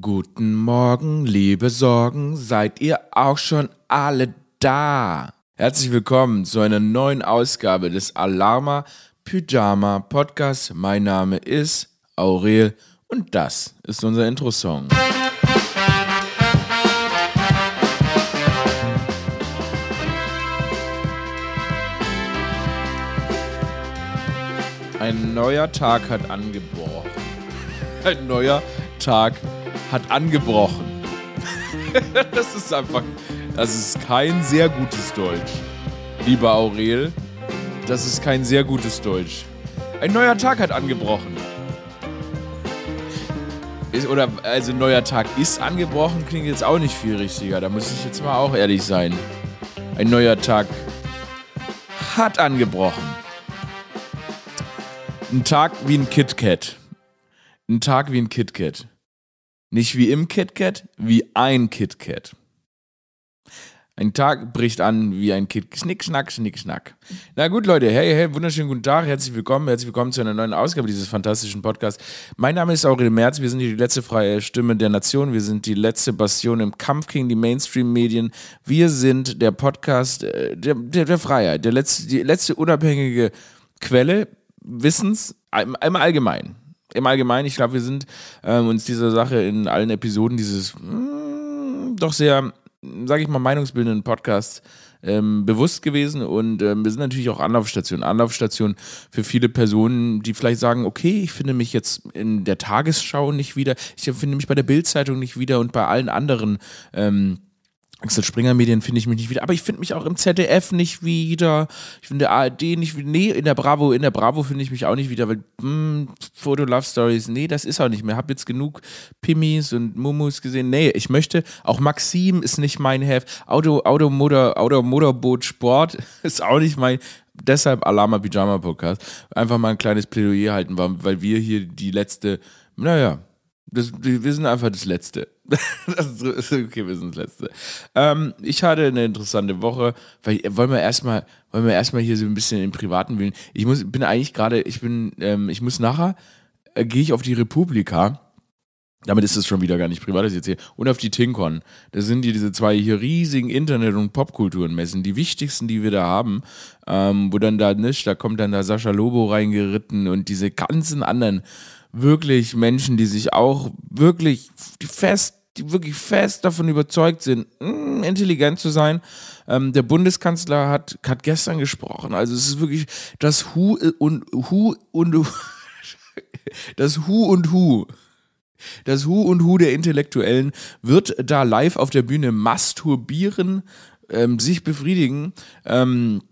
Guten Morgen, liebe Sorgen, seid ihr auch schon alle da? Herzlich willkommen zu einer neuen Ausgabe des Alarma Pyjama Podcast. Mein Name ist Aurel und das ist unser Intro-Song. Ein neuer Tag hat angebrochen. Ein neuer Tag hat angebrochen. das ist einfach, das ist kein sehr gutes Deutsch. Lieber Aurel, das ist kein sehr gutes Deutsch. Ein neuer Tag hat angebrochen. Ist, oder, also neuer Tag ist angebrochen, klingt jetzt auch nicht viel richtiger. Da muss ich jetzt mal auch ehrlich sein. Ein neuer Tag hat angebrochen. Ein Tag wie ein KitKat. Ein Tag wie ein KitKat. Nicht wie im KitKat, wie ein KitKat. Ein Tag bricht an wie ein Kit. Schnick, schnack, schnick, schnack. Na gut, Leute. Hey, hey, wunderschönen guten Tag. Herzlich willkommen. Herzlich willkommen zu einer neuen Ausgabe dieses fantastischen Podcasts. Mein Name ist Aurel Merz. Wir sind die letzte freie Stimme der Nation. Wir sind die letzte Bastion im Kampf gegen die Mainstream-Medien. Wir sind der Podcast äh, der, der, der Freiheit. Der letzte, die letzte unabhängige Quelle Wissens im, im Allgemeinen im Allgemeinen, ich glaube, wir sind ähm, uns dieser Sache in allen Episoden dieses mh, hm, doch sehr, sage ich mal, meinungsbildenden Podcasts ähm, bewusst gewesen und ähm, wir sind natürlich auch Anlaufstation. Anlaufstation für viele Personen, die vielleicht sagen, okay, ich finde mich jetzt in der Tagesschau nicht wieder, ich finde mich bei der Bildzeitung nicht wieder und bei allen anderen ähm, Axel Springer Medien finde ich mich nicht wieder, aber ich finde mich auch im ZDF nicht wieder. Ich finde ARD nicht wieder. Nee, in der Bravo, in der Bravo finde ich mich auch nicht wieder, weil mh, hm, Foto Love Stories, nee, das ist auch nicht mehr. Hab jetzt genug Pimis und Mumus gesehen. Nee, ich möchte, auch Maxim ist nicht mein Heft. Auto, Auto, Motor, Auto, Motorboot, Sport ist auch nicht mein. Deshalb Alama Pyjama Podcast. Einfach mal ein kleines Plädoyer halten, weil wir hier die letzte, naja, das, wir sind einfach das Letzte. das ist okay, wir sind das Letzte. Ähm, ich hatte eine interessante Woche, weil wollen wir erstmal, wollen wir erstmal hier so ein bisschen im Privaten wählen. Ich muss, bin eigentlich gerade, ich bin, ähm, ich muss nachher, äh, gehe ich auf die Republika. Damit ist es schon wieder gar nicht privat, das jetzt hier. Und auf die Tinkon. Das sind die, diese zwei hier riesigen Internet- und Popkulturenmessen, die wichtigsten, die wir da haben. Ähm, wo dann da nicht, da kommt dann da Sascha Lobo reingeritten und diese ganzen anderen wirklich Menschen, die sich auch wirklich fest, die wirklich fest davon überzeugt sind, mh, hm, intelligent zu sein. Ähm, der Bundeskanzler hat, hat gestern gesprochen. Also es ist wirklich das Hu und Hu und das Hu und Hu. Das Hu und Hu der Intellektuellen wird da live auf der Bühne masturbieren, ähm, sich befriedigen. Ähm,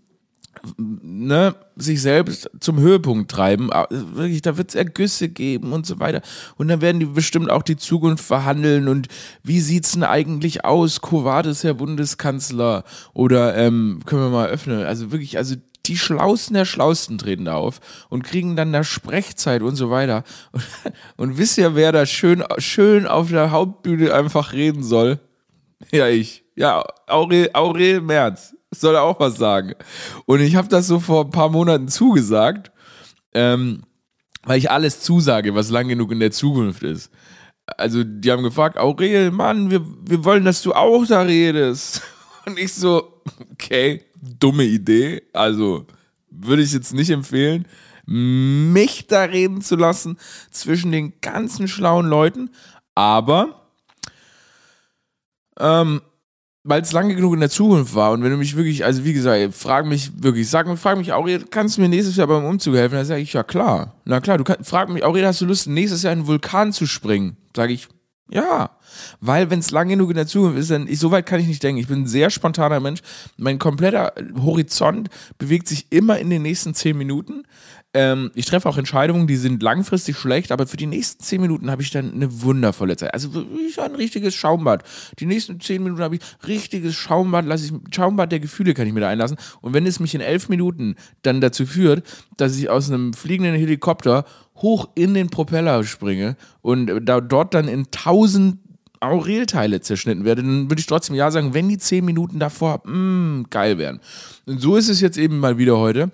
ne, sich selbst zum Höhepunkt treiben. Ah, wirklich, da wird es Ergüsse geben und so weiter. Und dann werden die bestimmt auch die Zukunft verhandeln. Und wie sieht's denn eigentlich aus? Covades, Herr Bundeskanzler. Oder ähm, können wir mal öffnen? Also wirklich, also die Schlausten der Schlausten treten da auf und kriegen dann da Sprechzeit und so weiter. Und, und wisst ihr, wer da schön, schön auf der Hauptbühne einfach reden soll? Ja, ich. Ja, Aurel, Aurel Merz soll er auch was sagen. Und ich habe das so vor ein paar Monaten zugesagt, ähm, weil ich alles zusage, was lang genug in der Zukunft ist. Also, die haben gefragt, Aurel, Mann, wir, wir wollen, dass du auch da redest. Und ich so, okay, dumme Idee. Also, würde ich jetzt nicht empfehlen, mich da reden zu lassen zwischen den ganzen schlauen Leuten. Aber ähm, weil es lange genug in der Zukunft war und wenn du mich wirklich, also wie gesagt, frag mich wirklich, sag mir, frag mich, Aurel, kannst du mir nächstes Jahr beim Umzug helfen? Dann sage ich, ja klar. Na klar, du kannst, frag mich, Aurel, hast du Lust, nächstes Jahr in einen Vulkan zu springen? Sage ich, ja. Weil wenn es lang genug in der Zukunft ist, dann ich, so weit kann ich nicht denken. Ich bin ein sehr spontaner Mensch. Mein kompletter Horizont bewegt sich immer in den nächsten zehn Minuten. Ähm, ich treffe auch Entscheidungen, die sind langfristig schlecht, aber für die nächsten zehn Minuten habe ich dann eine wundervolle Zeit. Also ich ein richtiges Schaumbad. Die nächsten zehn Minuten habe ich richtiges Schaumbad, lasse ich Schaumbad der Gefühle kann ich mir da einlassen. Und wenn es mich in elf Minuten dann dazu führt, dass ich aus einem fliegenden Helikopter hoch in den Propeller springe und da, dort dann in tausend Aurelteile zerschnitten werde, dann würde ich trotzdem ja sagen, wenn die zehn Minuten davor mh, mm, geil wären. Und so ist es jetzt eben mal wieder heute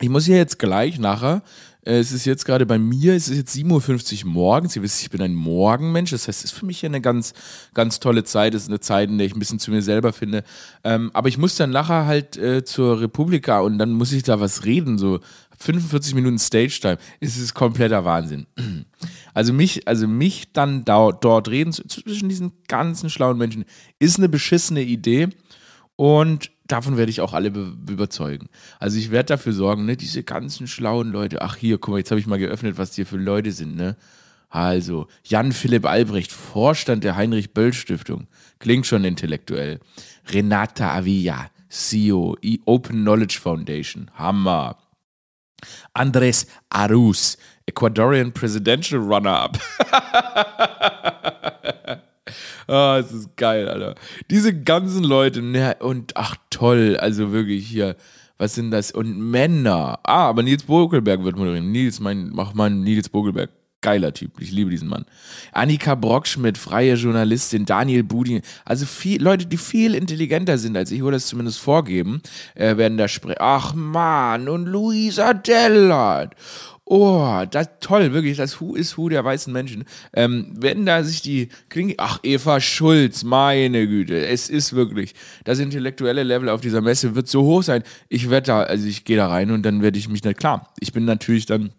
ich muss hier jetzt gleich nachher Äh, es ist jetzt gerade bei mir, es ist jetzt 7.50 Uhr morgens. Ihr wisst, ich bin ein Morgenmensch. Das heißt, es ist für mich hier eine ganz, ganz tolle Zeit. Es ist eine Zeit, in der ich ein bisschen zu mir selber finde. Ähm, aber ich muss dann nachher halt äh, zur Republika und dann muss ich da was reden, so 45 Minuten Stage Time. Es ist kompletter Wahnsinn. Also mich, also mich dann da, dort reden zwischen diesen ganzen schlauen Menschen ist eine beschissene Idee und davon werde ich auch alle überzeugen. Also ich werde dafür sorgen, ne, diese ganzen schlauen Leute. Ach hier, guck mal, jetzt habe ich mal geöffnet, was die für Leute sind, ne? Also, Jan Philipp Albrecht, Vorstand der Heinrich Böll Stiftung. Klingt schon intellektuell. Renata Avilla, CEO, Open Knowledge Foundation. Hammer. Andres Arus, Ecuadorian Presidential Runner-Up. Ah, es ist geil, Alter. Diese ganzen Leute, ne, und ach toll, also wirklich hier, was sind das? Und Männer. Ah, aber Nils Bogelberg wird moderieren. Nils, mein, mach mal Nils Bogelberg. Geiler Typ, ich liebe diesen Mann. Annika Brockschmidt, freie Journalistin, Daniel Budin, also viel, Leute, die viel intelligenter sind als ich, oder das zumindest vorgeben, äh, werden da sprechen. Ach man, und Luisa Dellert Oh, das toll, wirklich, das Who is Who der weißen Menschen. Ähm, wenn da sich die Klinge, ach, Eva Schulz, meine Güte, es ist wirklich, das intellektuelle Level auf dieser Messe wird so hoch sein. Ich werde da, also ich gehe da rein und dann werde ich mich nicht, klar, ich bin natürlich dann,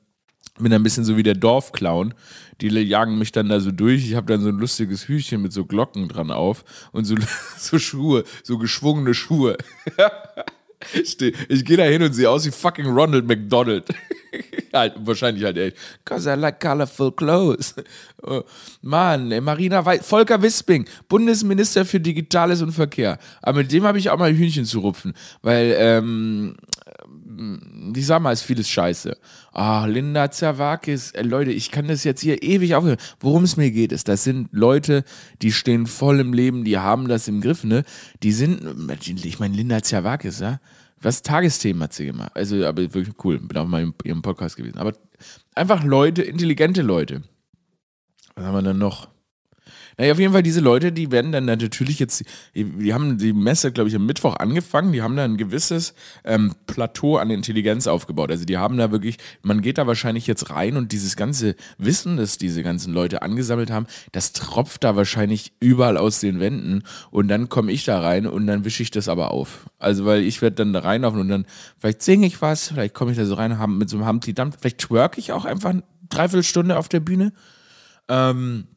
bin ein bisschen so wie der Dorfclown. Die jagen mich dann da so durch. Ich habe dann so ein lustiges Hütchen mit so Glocken dran auf und so, so Schuhe, so geschwungene Schuhe. Ich gehe da hin und sehe aus wie fucking Ronald McDonald. halt, wahrscheinlich halt echt. Cause I like colorful clothes. Oh, Mann, Marina Weiß, Volker Wisping, Bundesminister für Digitales und Verkehr. Aber mit dem habe ich auch mal Hühnchen zu rupfen, weil, ähm, die sag mal, ist vieles scheiße. Ah, Linda Zerwakis, äh, Leute, ich kann das jetzt hier ewig aufhören. Worum es mir geht, ist, das sind Leute, die stehen voll im Leben, die haben das im Griff, ne? Die sind, ich meine, Linda Zerwakis, ja? Was Tagesthemen hat sie gemacht? Also, aber wirklich cool. Bin auch mal in ihrem Podcast gewesen. Aber einfach Leute, intelligente Leute. Was haben wir dann noch? Naja, auf jeden Fall, diese Leute, die werden dann natürlich jetzt, die haben die Messe, glaube ich, am Mittwoch angefangen, die haben da ein gewisses ähm, Plateau an Intelligenz aufgebaut. Also die haben da wirklich, man geht da wahrscheinlich jetzt rein und dieses ganze Wissen, das diese ganzen Leute angesammelt haben, das tropft da wahrscheinlich überall aus den Wänden und dann komme ich da rein und dann wische ich das aber auf. Also weil ich werde dann da reinlaufen und dann, vielleicht singe ich was, vielleicht komme ich da so rein mit so einem Humpty Dump, vielleicht twerk ich auch einfach eine Dreiviertelstunde auf der Bühne. Ähm,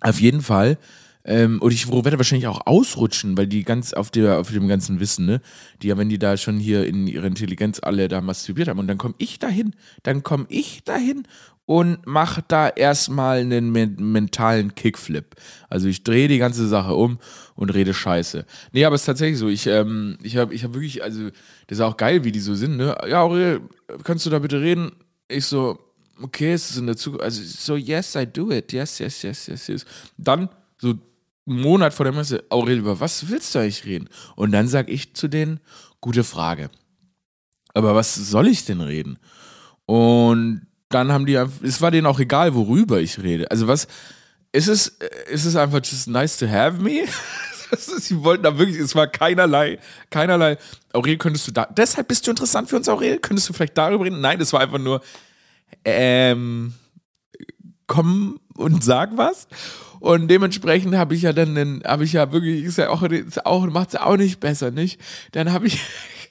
auf jeden Fall. Ähm, und ich werde wahrscheinlich auch ausrutschen, weil die ganz auf, der, auf dem ganzen Wissen, ne, die ja, wenn die da schon hier in ihrer Intelligenz alle da masturbiert haben, und dann komme ich dahin, dann komme ich dahin und mache da erstmal einen me mentalen Kickflip. Also ich drehe die ganze Sache um und rede Scheiße. Nee, aber es ist tatsächlich so. Ich, ähm, ich habe ich hab wirklich, also, das ist auch geil, wie die so sind, ne? Ja, Aurel, kannst du da bitte reden? Ich so, okay, es ist in der Zukunft, also so, yes, I do it, yes, yes, yes, yes, yes. Dann, so einen Monat vor der Messe, Aurel, über was willst du eigentlich reden? Und dann sage ich zu denen, gute Frage. Aber was soll ich denn reden? Und dann haben die, es war denen auch egal, worüber ich rede. Also was, ist es, ist es einfach just nice to have me? Sie wollten da wirklich, es war keinerlei, keinerlei. Aurel, könntest du da, deshalb bist du interessant für uns, Aurel? Könntest du vielleicht darüber reden? Nein, es war einfach nur, ähm, komm und sag was. Und dementsprechend habe ich ja dann, habe ich ja wirklich, ist ja auch, auch macht es ja auch nicht besser, nicht? Dann habe ich,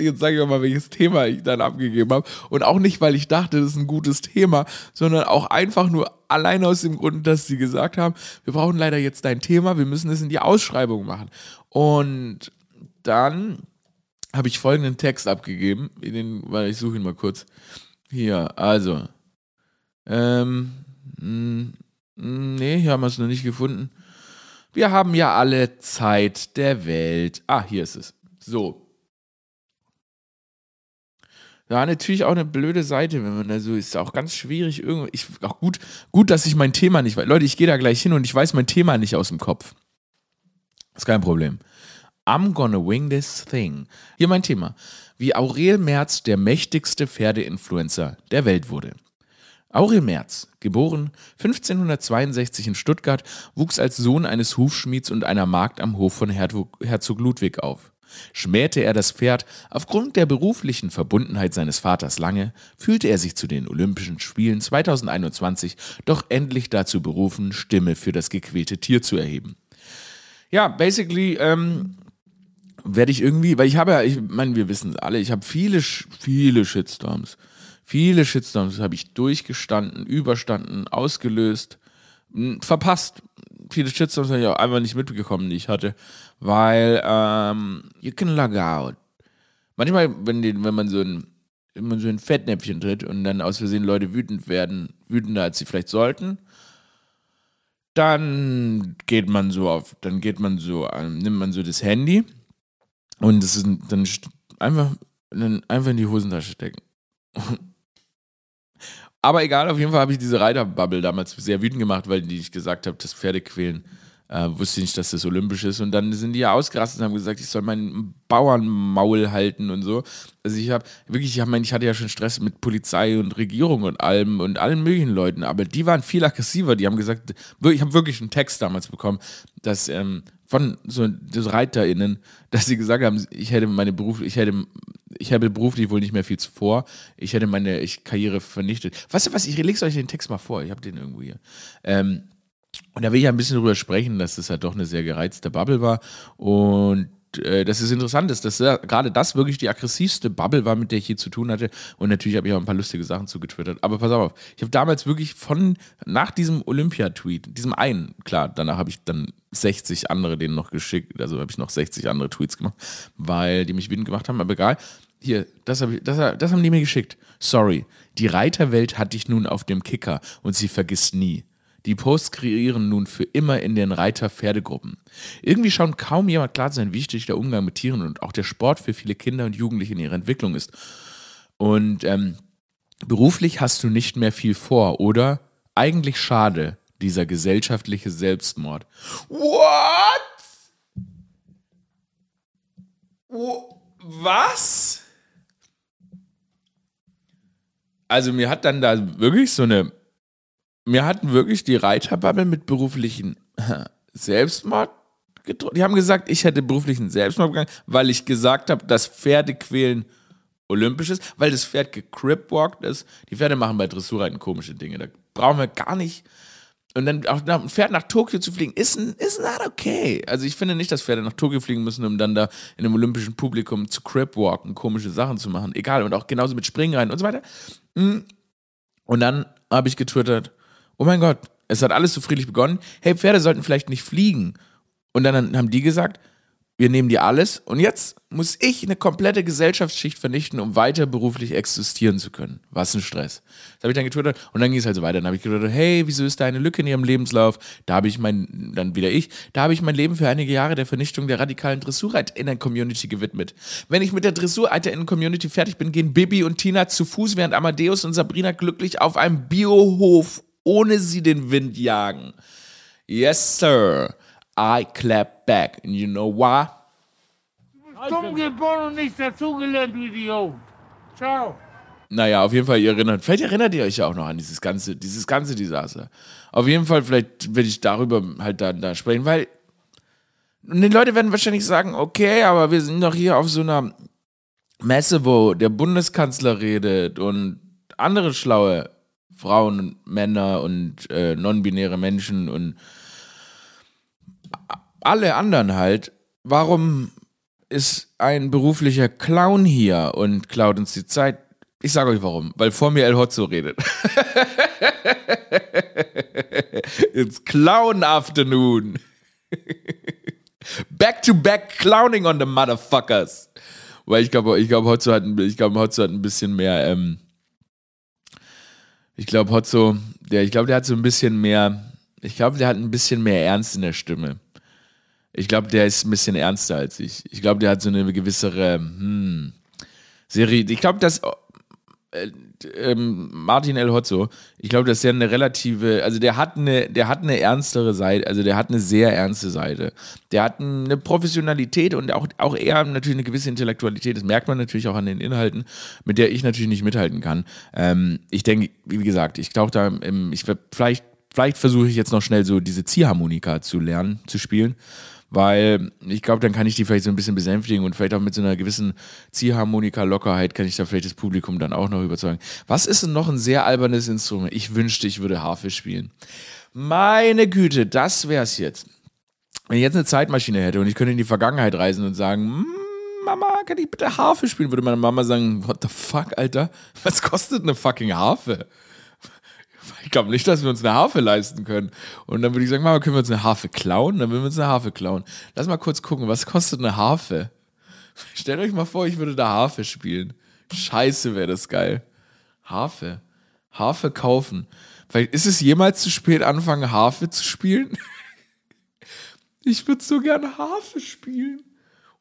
jetzt sage ich mal, welches Thema ich dann abgegeben habe. Und auch nicht, weil ich dachte, das ist ein gutes Thema, sondern auch einfach nur allein aus dem Grund, dass sie gesagt haben, wir brauchen leider jetzt dein Thema, wir müssen es in die Ausschreibung machen. Und dann habe ich folgenden Text abgegeben, den, weil ich suche ihn mal kurz. Hier, also. Ähm, mh, hm, nee, hier haben wir es noch nicht gefunden. Wir haben ja alle Zeit der Welt. Ah, hier ist es. So. Ja, natürlich auch eine blöde Seite, wenn man da so ist. Auch ganz schwierig. Ich, auch gut, gut, dass ich mein Thema nicht weiß. Leute, ich gehe da gleich hin und ich weiß mein Thema nicht aus dem Kopf. Ist kein Problem. I'm gonna wing this thing. Hier mein Thema wie Aurel Merz der mächtigste Pferdeinfluencer der Welt wurde. Aurel Merz, geboren 1562 in Stuttgart, wuchs als Sohn eines Hufschmieds und einer Magd am Hof von Herzog Ludwig auf. Schmähte er das Pferd aufgrund der beruflichen Verbundenheit seines Vaters lange, fühlte er sich zu den Olympischen Spielen 2021 doch endlich dazu berufen, Stimme für das gequälte Tier zu erheben. Ja, basically ähm, werde ich irgendwie, weil ich habe ja, ich meine, wir wissen es alle, ich habe viele, viele Shitstorms. Viele Shitstorms habe ich durchgestanden, überstanden, ausgelöst, verpasst. Viele Shitstorms habe ich auch einfach nicht mitbekommen, die ich hatte, weil ähm, you can log out. Manchmal, wenn, die, wenn man so ein wenn man so ein Fettnäpfchen tritt und dann aus Versehen Leute wütend werden, wütender als sie vielleicht sollten, dann geht man so auf, dann geht man so, nimmt man so das Handy und es ist dann einfach, dann einfach in die Hosentasche stecken. Aber egal, auf jeden Fall habe ich diese Reiterbubble damals sehr wütend gemacht, weil die ich gesagt habe, das Pferde quälen. Äh, wusste nicht, dass das olympisch ist. Und dann sind die ja ausgerastet und haben gesagt, ich soll mein Bauernmaul halten und so. Also ich habe wirklich, ich, hab, ich hatte ja schon Stress mit Polizei und Regierung und allem und allen möglichen Leuten, aber die waren viel aggressiver. Die haben gesagt, ich habe wirklich einen Text damals bekommen, dass ähm, von so, so ReiterInnen, dass sie gesagt haben, ich hätte meine Beruf, ich hätte, ich habe beruflich wohl nicht mehr viel vor, ich hätte meine ich, Karriere vernichtet. Weißt du was, ich lege euch den Text mal vor, ich habe den irgendwo hier. Ähm, und da will ich ja ein bisschen drüber sprechen, dass das halt doch eine sehr gereizte Bubble war und äh, dass es interessant ist, dass ja gerade das wirklich die aggressivste Bubble war, mit der ich je zu tun hatte. Und natürlich habe ich auch ein paar lustige Sachen zugetwittert. Aber pass auf, ich habe damals wirklich von, nach diesem Olympia-Tweet, diesem einen, klar, danach habe ich dann 60 andere denen noch geschickt, also habe ich noch 60 andere Tweets gemacht, weil die mich wütend gemacht haben, aber egal. Hier, das, ich, das, das haben die mir geschickt. Sorry, die Reiterwelt hat dich nun auf dem Kicker und sie vergisst nie. Die Posts kreieren nun für immer in den Reiter-Pferdegruppen. Irgendwie schaut kaum jemand klar sein, wie wichtig der Umgang mit Tieren und auch der Sport für viele Kinder und Jugendliche in ihrer Entwicklung ist. Und ähm, beruflich hast du nicht mehr viel vor, oder? Eigentlich schade, dieser gesellschaftliche Selbstmord. What? Was? Also mir hat dann da wirklich so eine mir hatten wirklich die Reiterbubble mit beruflichen Selbstmord gedroht. Die haben gesagt, ich hätte beruflichen Selbstmord begangen, weil ich gesagt habe, dass Pferdequälen olympisch ist, weil das Pferd gecripwalkt ist. Die Pferde machen bei Dressurreiten komische Dinge. Da brauchen wir gar nicht. Und dann auch ein Pferd nach Tokio zu fliegen, ist, ist not okay. Also ich finde nicht, dass Pferde nach Tokio fliegen müssen, um dann da in einem olympischen Publikum zu cripwalken, komische Sachen zu machen. Egal. Und auch genauso mit Springreiten und so weiter. Hm. Und dann habe ich getwittert, oh mein Gott, es hat alles so friedlich begonnen. Hey, Pferde sollten vielleicht nicht fliegen. Und dann haben die gesagt, wir nehmen dir alles und jetzt muss ich eine komplette Gesellschaftsschicht vernichten, um weiter beruflich existieren zu können. Was ein Stress. Das habe ich dann getwittert und dann ging es halt so weiter. Dann habe ich getwittert, hey, wieso ist da eine Lücke in ihrem Lebenslauf? Da habe ich mein, dann wieder ich, da habe ich mein Leben für einige Jahre der Vernichtung der radikalen Dressurreiter in der Community gewidmet. Wenn ich mit der Dressurreiter in der Community fertig bin, gehen Bibi und Tina zu Fuß, während Amadeus und Sabrina glücklich auf einem Biohof ohne sie den Wind jagen. Yes, sir. I clap back. And you know why? Dumm geboren und nichts dazugelernt, du Idiot. Ciao. Naja, auf jeden Fall, ihr erinnert, vielleicht erinnert ihr euch ja auch noch an dieses ganze, dieses ganze Desaster. Auf jeden Fall, vielleicht werde ich darüber halt dann da sprechen, weil und die Leute werden wahrscheinlich sagen, okay, aber wir sind doch hier auf so einer Messe, wo der Bundeskanzler redet und andere schlaue Frauen und Männer und äh, non-binäre Menschen und alle anderen halt. Warum ist ein beruflicher Clown hier und klaut uns die Zeit? Ich sage euch warum, weil vor mir El Hotzo redet. It's Clown Afternoon. back to back clowning on the motherfuckers. Weil ich glaube, ich glaube, Hotzo hat, Hotzo hat ein bisschen mehr ähm, ich glaube, Hotzo, der, ich glaube, der hat so ein bisschen mehr, ich glaube, der hat ein bisschen mehr Ernst in der Stimme. Ich glaube, der ist ein bisschen ernster als ich. Ich glaube, der hat so eine gewissere hm, Serie. Ich glaube, dass äh, ähm, Martin El Hotzo, ich glaube, dass der eine relative, also der hat eine, der hat eine ernstere Seite, also der hat eine sehr ernste Seite. Der hat eine Professionalität und auch, auch eher natürlich eine gewisse Intellektualität. Das merkt man natürlich auch an den Inhalten, mit der ich natürlich nicht mithalten kann. Ähm, ich denke, wie gesagt, ich tauche da, im, ich vielleicht, vielleicht versuche ich jetzt noch schnell so diese Ziehharmonika zu lernen, zu spielen weil ich glaube, dann kann ich die vielleicht so ein bisschen besänftigen und vielleicht auch mit so einer gewissen Ziehharmonika-Lockerheit kann ich da vielleicht das Publikum dann auch noch überzeugen. Was ist denn noch ein sehr albernes Instrument? Ich wünschte, ich würde Harfe spielen. Meine Güte, das wär's jetzt. Wenn ich jetzt eine Zeitmaschine hätte und ich könnte in die Vergangenheit reisen und sagen, "Mm, Mama, kann ich bitte Harfe spielen? Würde meine Mama sagen, what the fuck, Alter? Was kostet eine fucking Harfe? Ich glaube nicht, dass wir uns eine Harfe leisten können. Und dann würde ich sagen, Mama, können wir uns eine Harfe klauen? Dann würden wir uns eine Harfe klauen. Lass mal kurz gucken, was kostet eine Harfe? Stellt euch mal vor, ich würde da Harfe spielen. Scheiße, wäre das geil. Harfe. Harfe kaufen. Vielleicht ist es jemals zu spät, anfangen, Harfe zu spielen? Ich würde so gerne Harfe spielen.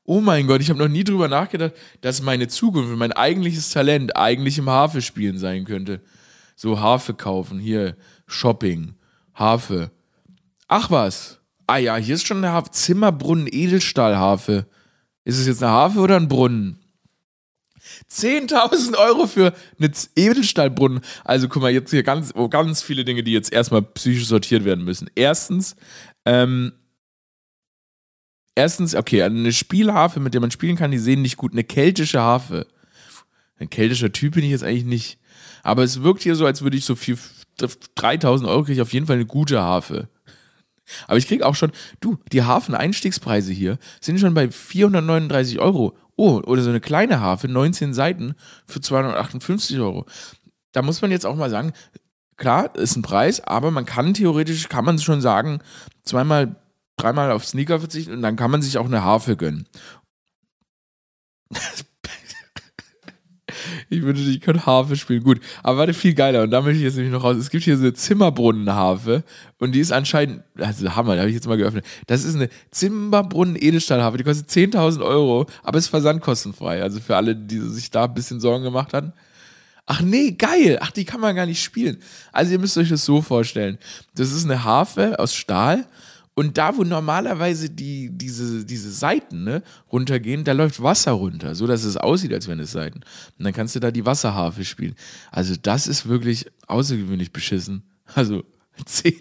Oh mein Gott, ich habe noch nie drüber nachgedacht, dass meine Zukunft, mein eigentliches Talent eigentlich im Harfe spielen sein könnte. So Harfe kaufen, hier Shopping, Harfe. Ach was. Ah ja, hier ist schon eine Harfe. Zimmerbrunnen Edelstahlharfe. Ist es jetzt eine Harfe oder ein Brunnen? 10.000 Euro für eine Edelstahlbrunnen. Also guck mal, jetzt hier ganz, oh, ganz viele Dinge, die jetzt erstmal psychisch sortiert werden müssen. Erstens, ähm, erstens, okay, eine Spielharfe, mit der man spielen kann, die sehen nicht gut. Eine keltische Harfe. Ein keltischer Typ bin ich jetzt eigentlich nicht. Aber es wirkt hier so, als würde ich so viel, 3000 Euro kriege ich auf jeden Fall eine gute Harfe. Aber ich kriege auch schon, du, die Hafen-Einstiegspreise hier sind schon bei 439 Euro. Oh, oder so eine kleine Harfe, 19 Seiten für 258 Euro. Da muss man jetzt auch mal sagen, klar, ist ein Preis, aber man kann theoretisch, kann man schon sagen, zweimal, dreimal auf Sneaker verzichten und dann kann man sich auch eine Harfe gönnen. Ich würde ich könnte Harfe spielen. Gut, aber warte, viel geiler. Und da möchte ich jetzt nämlich noch raus. Es gibt hier so eine Zimmerbrunnenharfe und die ist anscheinend, also Hammer, da habe ich jetzt mal geöffnet. Das ist eine Zimmerbrunnen-Edelstahlharfe, die kostet 10.000 Euro, aber ist versandkostenfrei. Also für alle, die sich da ein bisschen Sorgen gemacht hatten. Ach nee, geil. Ach, die kann man gar nicht spielen. Also ihr müsst euch das so vorstellen. Das ist eine Harfe aus Stahl und da, wo normalerweise die, diese, diese Seiten ne, runtergehen, da läuft Wasser runter, so dass es aussieht, als wären es Seiten. Und dann kannst du da die Wasserharfe spielen. Also das ist wirklich außergewöhnlich beschissen. Also 10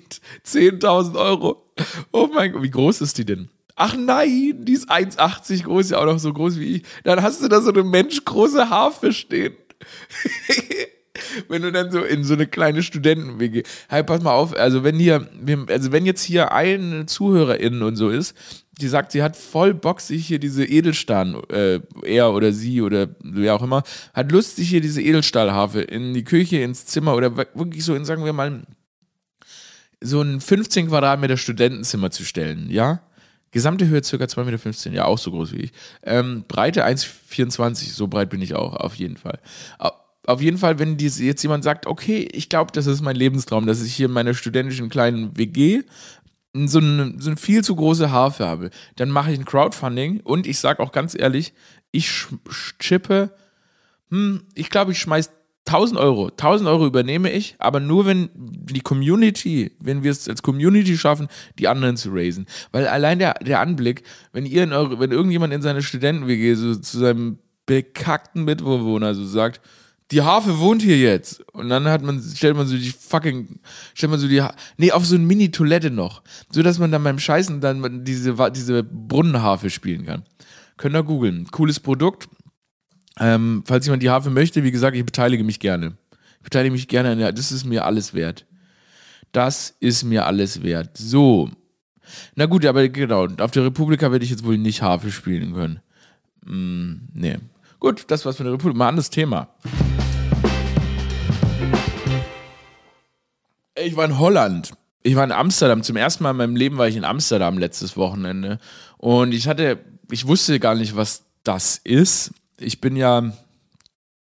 10.000 Euro. Oh mein Gott, wie groß ist die denn? Ach nein, die ist 1,80 groß, ja auch noch so groß wie ich. Dann hast du da so eine menschgroße Harfe stehen. wenn du dann so in so eine kleine Studenten-WG. Hey, pass mal auf, also wenn hier, also wenn jetzt hier eine Zuhörerin und so ist, die sagt, sie hat voll Bock, sich hier diese Edelstahl, äh, er oder sie oder wer auch immer, hat Lust, sich hier diese Edelstahlharfe in die Küche, ins Zimmer oder wirklich so in, sagen wir mal, so ein 15 Quadratmeter Studentenzimmer zu stellen, ja? Gesamte Höhe circa 2,15 Meter, ja, auch so groß wie ich. Ähm, Breite 1,24, so breit bin ich auch, auf jeden Fall. Au- Auf jeden Fall, wenn jetzt jemand sagt, okay, ich glaube, das ist mein Lebenstraum, dass ich hier in meiner studentischen kleinen WG so eine, so eine viel zu große Harfe habe, dann mache ich ein Crowdfunding und ich sage auch ganz ehrlich, ich chippe, hm, ich glaube, ich schmeiß 1000 Euro. 1000 Euro übernehme ich, aber nur wenn die Community, wenn wir es als Community schaffen, die anderen zu raisen. Weil allein der, der Anblick, wenn ihr eure, wenn irgendjemand in seiner Studenten-WG so zu seinem bekackten Mitbewohner so sagt, die Harfe wohnt hier jetzt. Und dann hat man, stellt man so die fucking, stellt man so die, nee, auf so eine Mini-Toilette noch. So, dass man dann beim Scheißen dann diese, diese Brunnenharfe spielen kann. Könnt ihr googeln. Cooles Produkt. Ähm, falls jemand die Harfe möchte, wie gesagt, ich beteilige mich gerne. Ich beteilige mich gerne an der, das ist mir alles wert. Das ist mir alles wert. So. Na gut, aber genau, auf der Republika werde ich jetzt wohl nicht Harfe spielen können. Mm, nee. Gut, das war's von der Republika. Mal anderes Thema. Ich war in Holland. Ich war in Amsterdam. Zum ersten Mal in meinem Leben war ich in Amsterdam letztes Wochenende. Und ich hatte, ich wusste gar nicht, was das ist. Ich bin ja,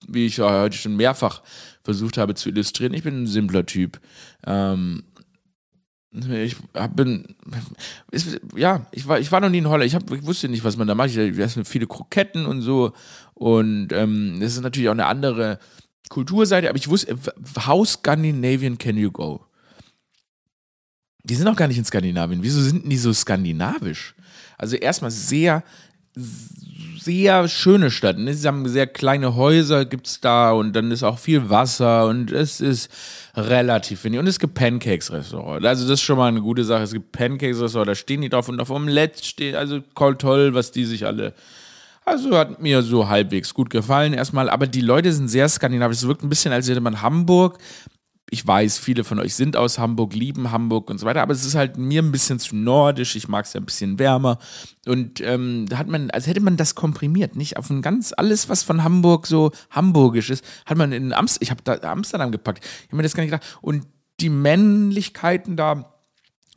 wie ich heute schon mehrfach versucht habe zu illustrieren, ich bin ein simpler Typ. Ähm, ich bin, ist, ja, ich war, ich war noch nie in Holland. Ich, hab, ich wusste nicht, was man da macht. Ich esse viele Kroketten und so. Und ähm, das ist natürlich auch eine andere Kulturseite. Aber ich wusste, how Scandinavian can you go? Die sind auch gar nicht in Skandinavien. Wieso sind die so skandinavisch? Also erstmal sehr, sehr schöne Stadt. Ne? Sie haben sehr kleine Häuser, gibt es da und dann ist auch viel Wasser und es ist relativ wenig. Und es gibt Pancakes-Restaurant. Also das ist schon mal eine gute Sache. Es gibt Pancakes-Restaurant, da stehen die drauf und auf Omelette steht, also toll, was die sich alle also hat mir so halbwegs gut gefallen erstmal, aber die Leute sind sehr skandinavisch. Es wirkt ein bisschen, als hätte man Hamburg ich weiß, viele von euch sind aus Hamburg, lieben Hamburg und so weiter, aber es ist halt mir ein bisschen zu nordisch, ich mag es ja ein bisschen wärmer. Und ähm, da hat man, als hätte man das komprimiert, nicht auf ein ganz, alles, was von Hamburg so hamburgisch ist, hat man in Amsterdam, ich habe da Amsterdam gepackt, ich habe mir das gar nicht gedacht. Und die Männlichkeiten da,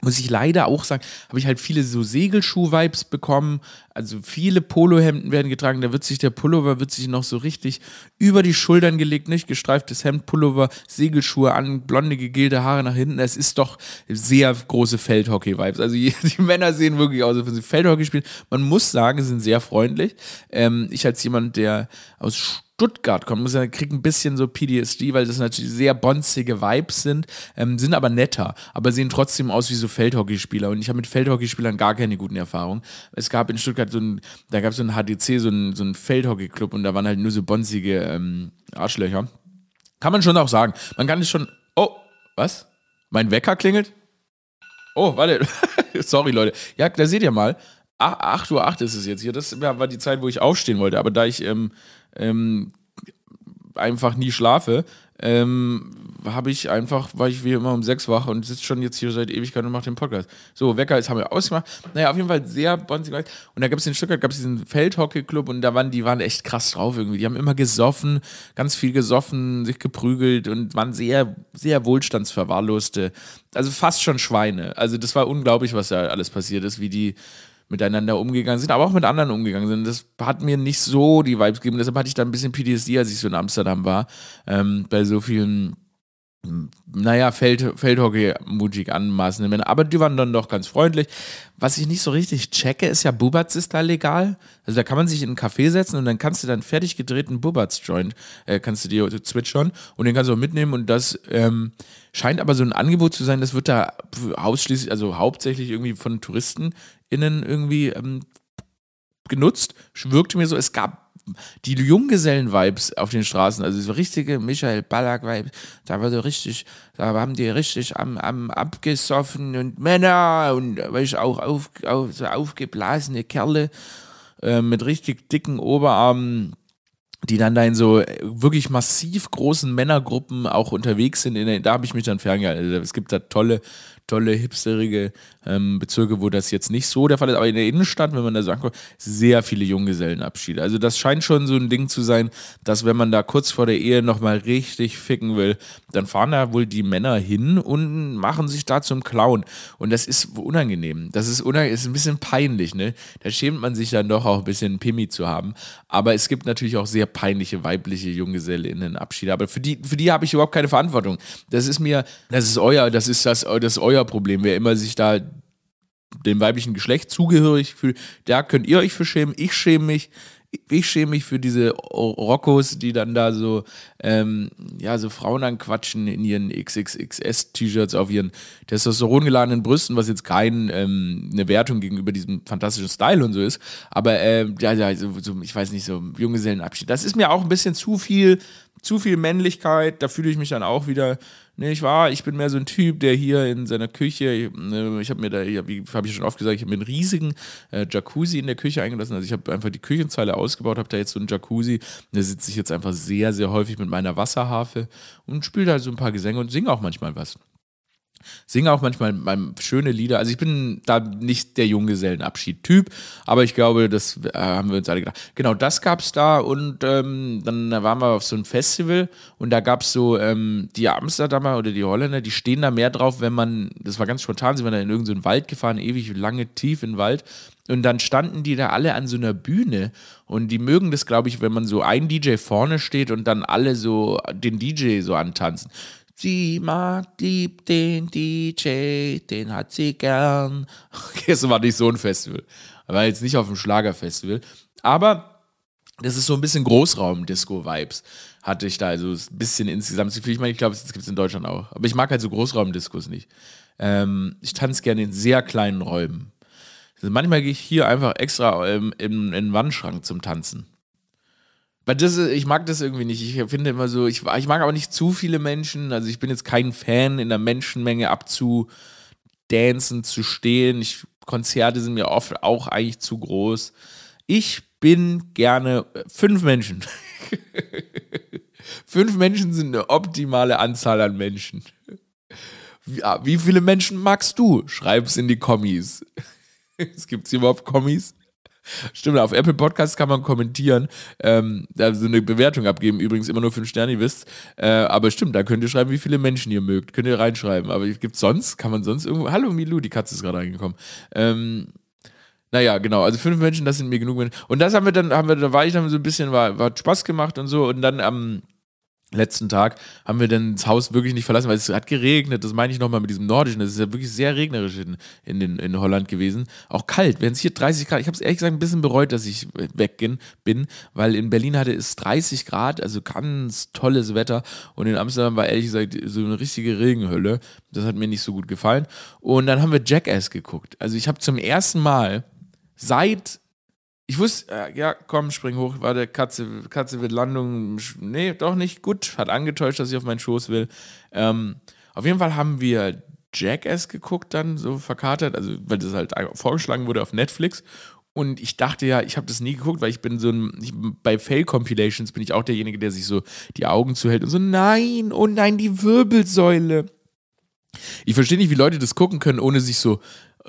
muss ich leider auch sagen, habe ich halt viele so Segelschuh-Vibes bekommen. Also viele Polohemden werden getragen. Da wird sich der Pullover wird sich noch so richtig über die Schultern gelegt, nicht gestreiftes Hemd, Pullover, Segelschuhe an, blonde gegelte Haare nach hinten. Es ist doch sehr große Feldhockey-Vibes. Also die, Männer sehen wirklich aus, als wenn sie Feldhockey spielen. Man muss sagen, sie sind sehr freundlich. Ähm, ich als jemand, der aus Stuttgart kommt, muss sagen, kriegt ein bisschen so PTSD, weil das natürlich sehr bonzige Vibes sind, ähm, sind aber netter, aber sehen trotzdem aus wie so Feldhockeyspieler. Und ich habe mit Feldhockeyspielern gar keine guten Erfahrungen. Es gab in Stuttgart so ein, da gab es so ein HDC, so ein, so ein Feldhockeyclub und da waren halt nur so bonzige ähm, Arschlöcher. Kann man schon auch sagen. Man kann es schon. Oh, was? Mein Wecker klingelt? Oh, warte. Sorry, Leute. Ja, da seht ihr mal. 8 Uhr 8 ist es jetzt hier. Das war die Zeit, wo ich aufstehen wollte. Aber da ich ähm, ähm, einfach nie schlafe, ähm, habe ich einfach, war ich wie immer um sechs wach und sitze schon jetzt hier seit Ewigkeit und mache den Podcast. So, Wecker, jetzt haben wir ausgemacht. Naja, auf jeden Fall sehr bonzig. Und da gab es in Stuttgart, gab es diesen Feldhockey-Club und da waren, die waren echt krass drauf irgendwie. Die haben immer gesoffen, ganz viel gesoffen, sich geprügelt und waren sehr, sehr wohlstandsverwahrloste. Also fast schon Schweine. Also das war unglaublich, was da alles passiert ist, wie die miteinander umgegangen sind, aber auch mit anderen umgegangen sind. Das hat mir nicht so die Vibes gegeben. Deshalb hatte ich da ein bisschen PTSD, als ich so in Amsterdam war, ähm, bei so vielen naja, Feld, Feldhockey mutig anmaßende Männer. Aber die waren dann doch ganz freundlich. Was ich nicht so richtig checke, ist ja, Bubatz ist da legal. Also da kann man sich in einen Café setzen und dann kannst du dann fertig gedrehten Bubatz-Joint, äh, kannst du dir zwitschern und den kannst du auch mitnehmen und das ähm, scheint aber so ein Angebot zu sein, das wird da ausschließlich, also hauptsächlich irgendwie von TouristInnen irgendwie ähm, genutzt. Wirkte mir so, es gab die Junggesellen-Vibes auf den Straßen, also so richtige Michael Ballack-Vibes, da war so richtig, da haben die richtig am, am abgesoffen und Männer und ich auch auf, auf, so aufgeblasene Kerle äh, mit richtig dicken Oberarmen, die dann da in so wirklich massiv großen Männergruppen auch unterwegs sind. Der, da habe ich mich dann ferngehalten. Also es gibt da tolle tolle, hipsterige ähm, Bezirke, wo das jetzt nicht so der Fall ist. Aber in der Innenstadt, wenn man da so anguckt, sehr viele Junggesellenabschiede. Also das scheint schon so ein Ding zu sein, dass wenn man da kurz vor der Ehe nochmal richtig ficken will, dann fahren da wohl die Männer hin und machen sich da zum Clown. Und das ist unangenehm. Das ist, unangenehm, ist ein bisschen peinlich, ne? Da schämt man sich dann doch auch ein bisschen Pimmi zu haben. Aber es gibt natürlich auch sehr peinliche weibliche Junggesellinnenabschiede. Aber für die, für die habe ich überhaupt keine Verantwortung. Das ist mir, das ist euer, das ist das, das ist euer Problem. Wer immer sich da dem weiblichen Geschlecht zugehörig fühlt, da könnt ihr euch für schämen. Ich schäme mich ich schäme mich für diese Rockos, die dann da so, ähm, ja, so Frauen anquatschen in ihren XXXS-T-Shirts auf ihren testosterongeladenen Brüsten, was jetzt keine ähm, eine Wertung gegenüber diesem fantastischen Style und so ist. Aber, äh, ja, ja, so, so, ich weiß nicht, so Junggesellenabschied. Das ist mir auch ein bisschen zu viel, zu viel Männlichkeit. Da fühle ich mich dann auch wieder Nee, ich war, ich bin mehr so ein Typ, der hier in seiner Küche, ich, ne, ich habe mir da, wie habe ich schon oft gesagt, ich habe mir einen riesigen äh, Jacuzzi in der Küche eingelassen. Also ich habe einfach die Küchenzeile ausgebaut, habe da jetzt so einen Jacuzzi. Da sitze ich jetzt einfach sehr, sehr häufig mit meiner Wasserharfe und spiele da so ein paar Gesänge und singe auch manchmal was singe auch manchmal schöne Lieder. Also ich bin da nicht der Junggesellenabschied-Typ, aber ich glaube, das äh, haben wir uns alle gedacht. Genau, das gab es da und ähm, dann waren wir auf so einem Festival und da gab es so ähm, die Amsterdamer oder die Holländer, die stehen da mehr drauf, wenn man, das war ganz spontan, sind wir da in irgendeinen Wald gefahren, ewig lange tief in den Wald und dann standen die da alle an so einer Bühne und die mögen das, glaube ich, wenn man so ein DJ vorne steht und dann alle so den DJ so antanzen. Sie mag, liebt den DJ, den hat sie gern. Okay, es war nicht so ein Festival. War jetzt nicht auf dem Schlagerfestival. Aber das ist so ein bisschen Großraum-Disco-Vibes hatte ich da. Also ein bisschen insgesamt. Ich meine, ich glaube, das gibt es in Deutschland auch. Aber ich mag halt so Großraum-Discos nicht. Ähm, ich tanze gerne in sehr kleinen Räumen. Also manchmal gehe ich hier einfach extra ähm, in, in den Wandschrank zum Tanzen. Weil das, ich mag das irgendwie nicht. Ich finde immer so, ich, ich mag aber nicht zu viele Menschen. Also ich bin jetzt kein Fan, in der Menschenmenge abzudancen, zu stehen. Ich, Konzerte sind mir oft auch eigentlich zu groß. Ich bin gerne äh, fünf Menschen. fünf Menschen sind eine optimale Anzahl an Menschen. Wie, ah, viele Menschen magst du? Schreib's in die Kommis. es gibt überhaupt Kommis? Stimmt, auf Apple Podcasts kann man kommentieren, ähm, da so eine Bewertung abgeben. Übrigens immer nur fünf Sterne, ihr wisst. Äh, aber stimmt, da könnt ihr schreiben, wie viele Menschen ihr mögt. Könnt ihr reinschreiben. Aber gibt sonst, kann man sonst irgendwo. Hallo Milou, die Katze ist gerade reingekommen. Ähm, naja, genau, also fünf Menschen, das sind mir genug Menschen. Und das haben wir dann, haben wir, da war ich dann so ein bisschen, war, war Spaß gemacht und so. Und dann am letzten Tag haben wir dann das Haus wirklich nicht verlassen, weil es hat geregnet. Das meine ich nochmal mit diesem Nordischen. Das ist ja wirklich sehr regnerisch in, in, den, in Holland gewesen. Auch kalt. Wenn es hier 30 Grad, ich habe es ehrlich gesagt ein bisschen bereut, dass ich weggehen bin, weil in Berlin hatte es 30 Grad, also ganz tolles Wetter. Und in Amsterdam war ehrlich gesagt so eine richtige Regenhölle. Das hat mir nicht so gut gefallen. Und dann haben wir Jackass geguckt. Also ich habe zum ersten Mal seit ich wusste, äh, ja, komm, spring hoch, warte, Katze, Katze wird Landung. Nee, doch nicht. Gut, hat angetäuscht, dass ich auf meinen Schoß will. Ähm, auf jeden Fall haben wir Jackass geguckt, dann so verkatert, also weil das halt vorgeschlagen wurde auf Netflix. Und ich dachte ja, ich habe das nie geguckt, weil ich bin so ein, ich, bei Fail-Compilations bin ich auch derjenige, der sich so die Augen zuhält und so, nein, oh nein, die Wirbelsäule. Ich verstehe nicht, wie Leute das gucken können, ohne sich so,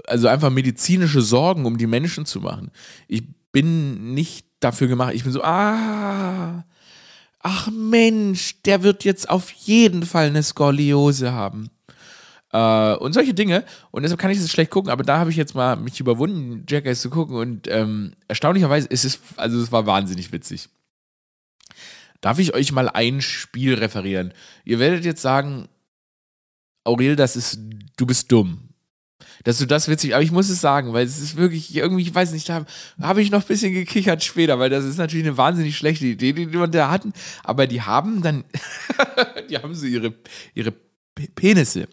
also einfach medizinische Sorgen um die Menschen zu machen. Ich bin nicht dafür gemacht. Ich bin so, ah, ach Mensch, der wird jetzt auf jeden Fall eine Skoliose haben. Äh, und solche Dinge. Und deshalb kann ich das schlecht gucken, aber da habe ich jetzt mal mich überwunden, Jackass zu gucken. Und ähm, erstaunlicherweise ist es, also es war wahnsinnig witzig. Darf ich euch mal ein Spiel referieren? Ihr werdet jetzt sagen, Aurel, das ist, du bist dumm dass du das witzig, aber ich muss es sagen, weil es ist wirklich irgendwie, ich weiß nicht, da habe ich noch ein bisschen gekichert später, weil das ist natürlich eine wahnsinnig schlechte Idee, die wir da hatten, aber die haben dann, die haben so ihre, ihre Penisse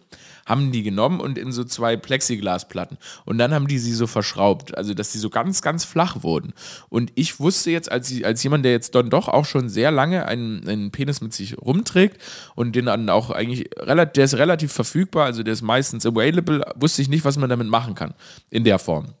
haben die genommen und in so zwei Plexiglasplatten. Und dann haben die sie so verschraubt, also dass sie so ganz, ganz flach wurden. Und ich wusste jetzt, als, als jemand, der jetzt dann doch auch schon sehr lange einen, einen Penis mit sich rumträgt und den dann auch eigentlich, der ist relativ verfügbar, also der ist meistens available, wusste ich nicht, was man damit machen kann in der Form.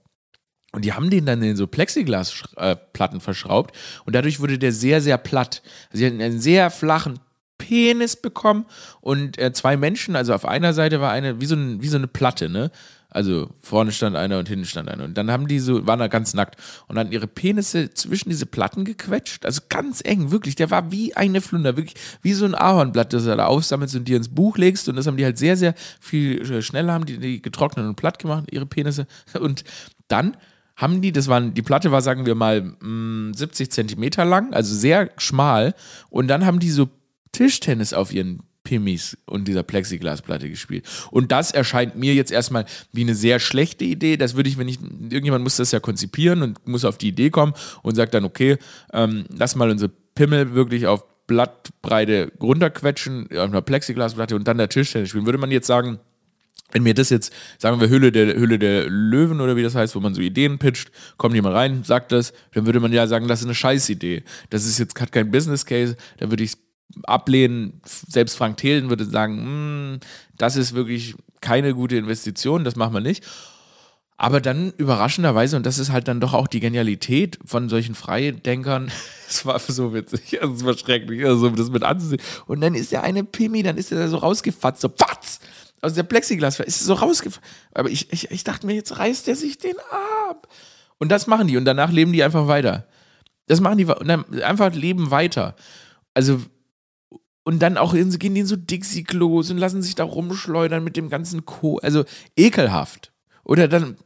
Und die haben den dann in so Plexiglasplatten verschraubt und dadurch wurde der sehr, sehr platt. Also sie hatten einen sehr flachen Penis bekommen und äh, zwei Menschen, also auf einer Seite war eine, wie so, ein, wie so eine Platte, ne? Also vorne stand einer und hinten stand einer. Und dann haben die so, waren da ganz nackt und dann ihre Penisse zwischen diese Platten gequetscht. Also ganz eng, wirklich. Der war wie eine Flunder, wirklich wie so ein Ahornblatt, das du da aufsammelst und dir ins Buch legst. Und das haben die halt sehr, sehr viel äh, schneller, haben die, die getrocknet und platt gemacht, ihre Penisse. Und dann haben die, das waren, die Platte war, sagen wir mal, 70 mm, Zentimeter lang, also sehr schmal. Und dann haben die so Tischtennis auf ihren Pimmis und dieser Plexiglasplatte gespielt. Und das erscheint mir jetzt erstmal wie eine sehr schlechte Idee. Das würde ich, wenn ich, irgendjemand muss das ja konzipieren und muss auf die Idee kommen und sagt dann, okay, ähm, lass mal unsere Pimmel wirklich auf Blattbreite runterquetschen, auf einer Plexiglasplatte und dann der Tischtennis spielen. Würde man jetzt sagen, wenn mir das jetzt, sagen wir Hülle der, Hülle der Löwen oder wie das heißt, wo man so Ideen pitcht, kommt jemand rein, sagt das, dann würde man ja sagen, das ist eine Scheißidee. Das ist jetzt hat kein Business Case, dann würde ich ablehnen. Selbst Frank Thelen würde sagen, hm, das ist wirklich keine gute Investition, das machen wir nicht. Aber dann überraschenderweise, und das ist halt dann doch auch die Genialität von solchen Freidenkern, es war so witzig, es war schrecklich, also das mit anzusehen. Und dann ist der eine Pimmi, dann ist er so rausgefatzt, so patz! Also der Plexiglas ist so rausgefatzt. Aber ich, ich, ich dachte mir, jetzt reißt er sich den ab. Und das machen die und danach leben die einfach weiter. Das machen die und dann einfach leben weiter. Also und dann auch in, gehen die in so Dixie-Klos und lassen sich da rumschleudern mit dem ganzen Co. Also ekelhaft. Oder dann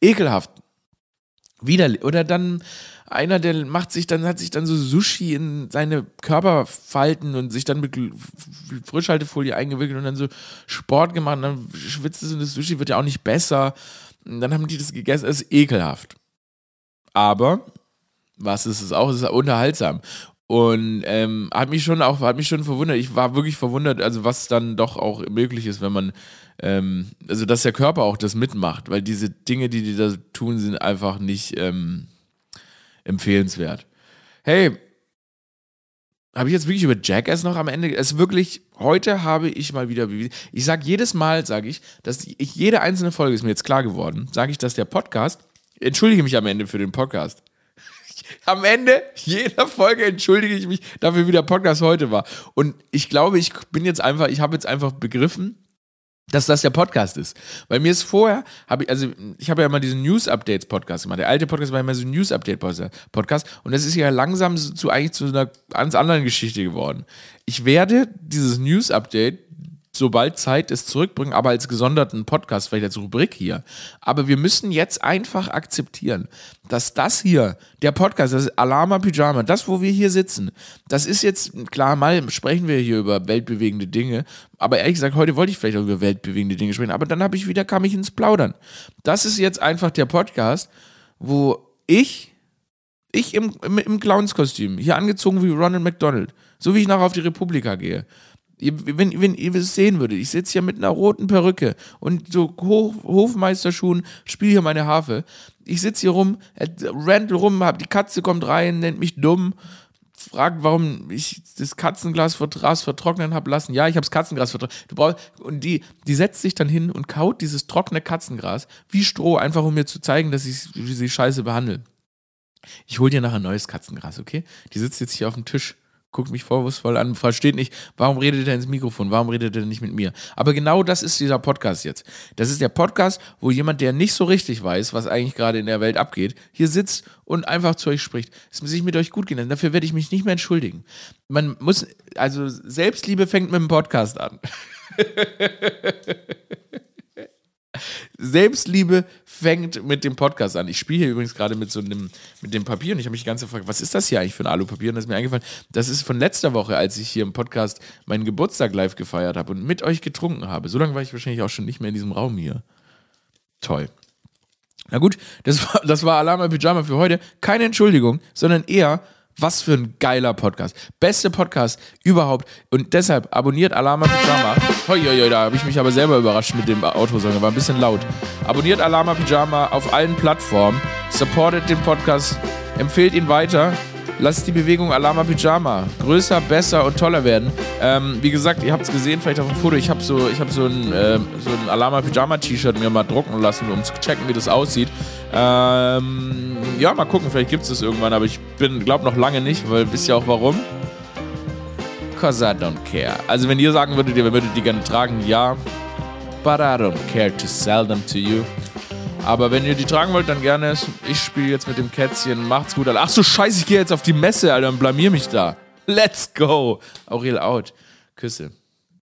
ekelhaft. Wieder, oder dann einer, der macht sich dann, hat sich dann so Sushi in seine Körperfalten und sich dann mit Frischhaltefolie eingewickelt und dann so Sport gemacht und dann schwitzt es und das Sushi wird ja auch nicht besser. Und dann haben die das gegessen. Es ist ekelhaft. Aber, was ist es auch? Es ist unterhaltsam. Und ähm, hat mich schon auch, hat mich schon verwundert. Ich war wirklich verwundert, also was dann doch auch möglich ist, wenn man ähm, also dass der Körper auch das mitmacht, weil diese Dinge, die die da tun, sind einfach nicht ähm, empfehlenswert. Hey, habe ich jetzt wirklich über Jackass noch am Ende? Es wirklich, heute habe ich mal wieder, ich sage jedes Mal, sage ich, dass ich, jede einzelne Folge ist mir jetzt klar geworden, sage ich, dass der Podcast, entschuldige mich am Ende für den Podcast. Am Ende jeder Folge entschuldige ich mich dafür, wie der Podcast heute war. Und ich glaube, ich bin jetzt einfach, ich habe jetzt einfach begriffen, dass das der Podcast ist. Weil mir ist vorher, habe ich, also ich habe ja mal diesen News-Updates-Podcast gemacht. Der alte Podcast war immer so ein News-Update-Podcast und das ist ja langsam zu eigentlich zu einer ganz anderen Geschichte geworden. Ich werde dieses News-Update sobald Zeit es zurückbringen, aber als gesonderten Podcast, vielleicht als Rubrik hier. Aber wir müssen jetzt einfach akzeptieren, dass das hier, der Podcast, das ist Alama Pyjama, das, wo wir hier sitzen, das ist jetzt, klar, mal sprechen wir hier über weltbewegende Dinge, aber ehrlich gesagt, heute wollte ich vielleicht auch über weltbewegende Dinge sprechen, aber dann habe ich wieder, kam ich ins Plaudern. Das ist jetzt einfach der Podcast, wo ich, ich im, im, im Clownskostüm, hier angezogen wie Ronald McDonald, so wie ich nachher auf die Republika gehe, wenn, wenn ihr es sehen würdet, ich sitze hier mit einer roten Perücke und so Hof, Hofmeisterschuhen, spiele hier meine Harfe. Ich sitze hier rum, Randall rum, hab, die Katze kommt rein, nennt mich dumm, fragt, warum ich das Katzenglas vertrocknen habe lassen. Ja, ich habe das Katzengras vertrocknet. Und die, die setzt sich dann hin und kaut dieses trockene Katzengras wie Stroh, einfach um mir zu zeigen, dass ich sie scheiße behandle. Ich hole dir nachher neues Katzengras, okay? Die sitzt jetzt hier auf dem Tisch guckt mich vorwurfsvoll an, versteht nicht, warum redet er ins Mikrofon, warum redet er nicht mit mir. Aber genau das ist dieser Podcast jetzt. Das ist der Podcast, wo jemand, der nicht so richtig weiß, was eigentlich gerade in der Welt abgeht, hier sitzt und einfach zu euch spricht. Es muss sich mit euch gut gehen. Dafür werde ich mich nicht mehr entschuldigen. Man muss, also Selbstliebe fängt mit dem Podcast an. Selbstliebe fängt mit dem Podcast an. Ich spiele hier übrigens gerade mit so einem, mit dem Papier und ich habe mich die ganze Zeit gefragt, was ist das hier eigentlich für ein Alupapier? Und das ist mir eingefallen, das ist von letzter Woche, als ich hier im Podcast meinen Geburtstag live gefeiert habe und mit euch getrunken habe. So lange war ich wahrscheinlich auch schon nicht mehr in diesem Raum hier. Toll. Na gut, das war, das war Alarma Pyjama für heute. Keine Entschuldigung, sondern eher was für ein geiler Podcast. Beste Podcast überhaupt. Und deshalb abonniert Alama Pyjama. Hoi, da habe ich mich aber selber überrascht mit dem Autosong. War ein bisschen laut. Abonniert Alama Pyjama auf allen Plattformen. Supportet den Podcast. Empfehlt ihn weiter. Lasst die Bewegung Alama Pyjama größer, besser und toller werden. Ähm, wie gesagt, ihr habt es gesehen, vielleicht auf dem Foto. Ich habe so, hab so ein, äh, so ein Alama Pyjama T-Shirt mir mal drucken lassen, um zu checken, wie das aussieht. Ähm, ja, mal gucken, vielleicht gibt es das irgendwann, aber ich bin, glaube noch lange nicht, weil wisst ihr auch warum? Cause I don't care. Also wenn ihr sagen würdet, ihr würdet die gerne tragen, ja. But I don't care to sell them to you. Aber wenn ihr die tragen wollt, dann gerne. Ich spiele jetzt mit dem Kätzchen. Macht's gut, Alter. Ach so, scheiße, ich gehe jetzt auf die Messe, Alter, und blamier mich da. Let's go. Aurel out. Küsse.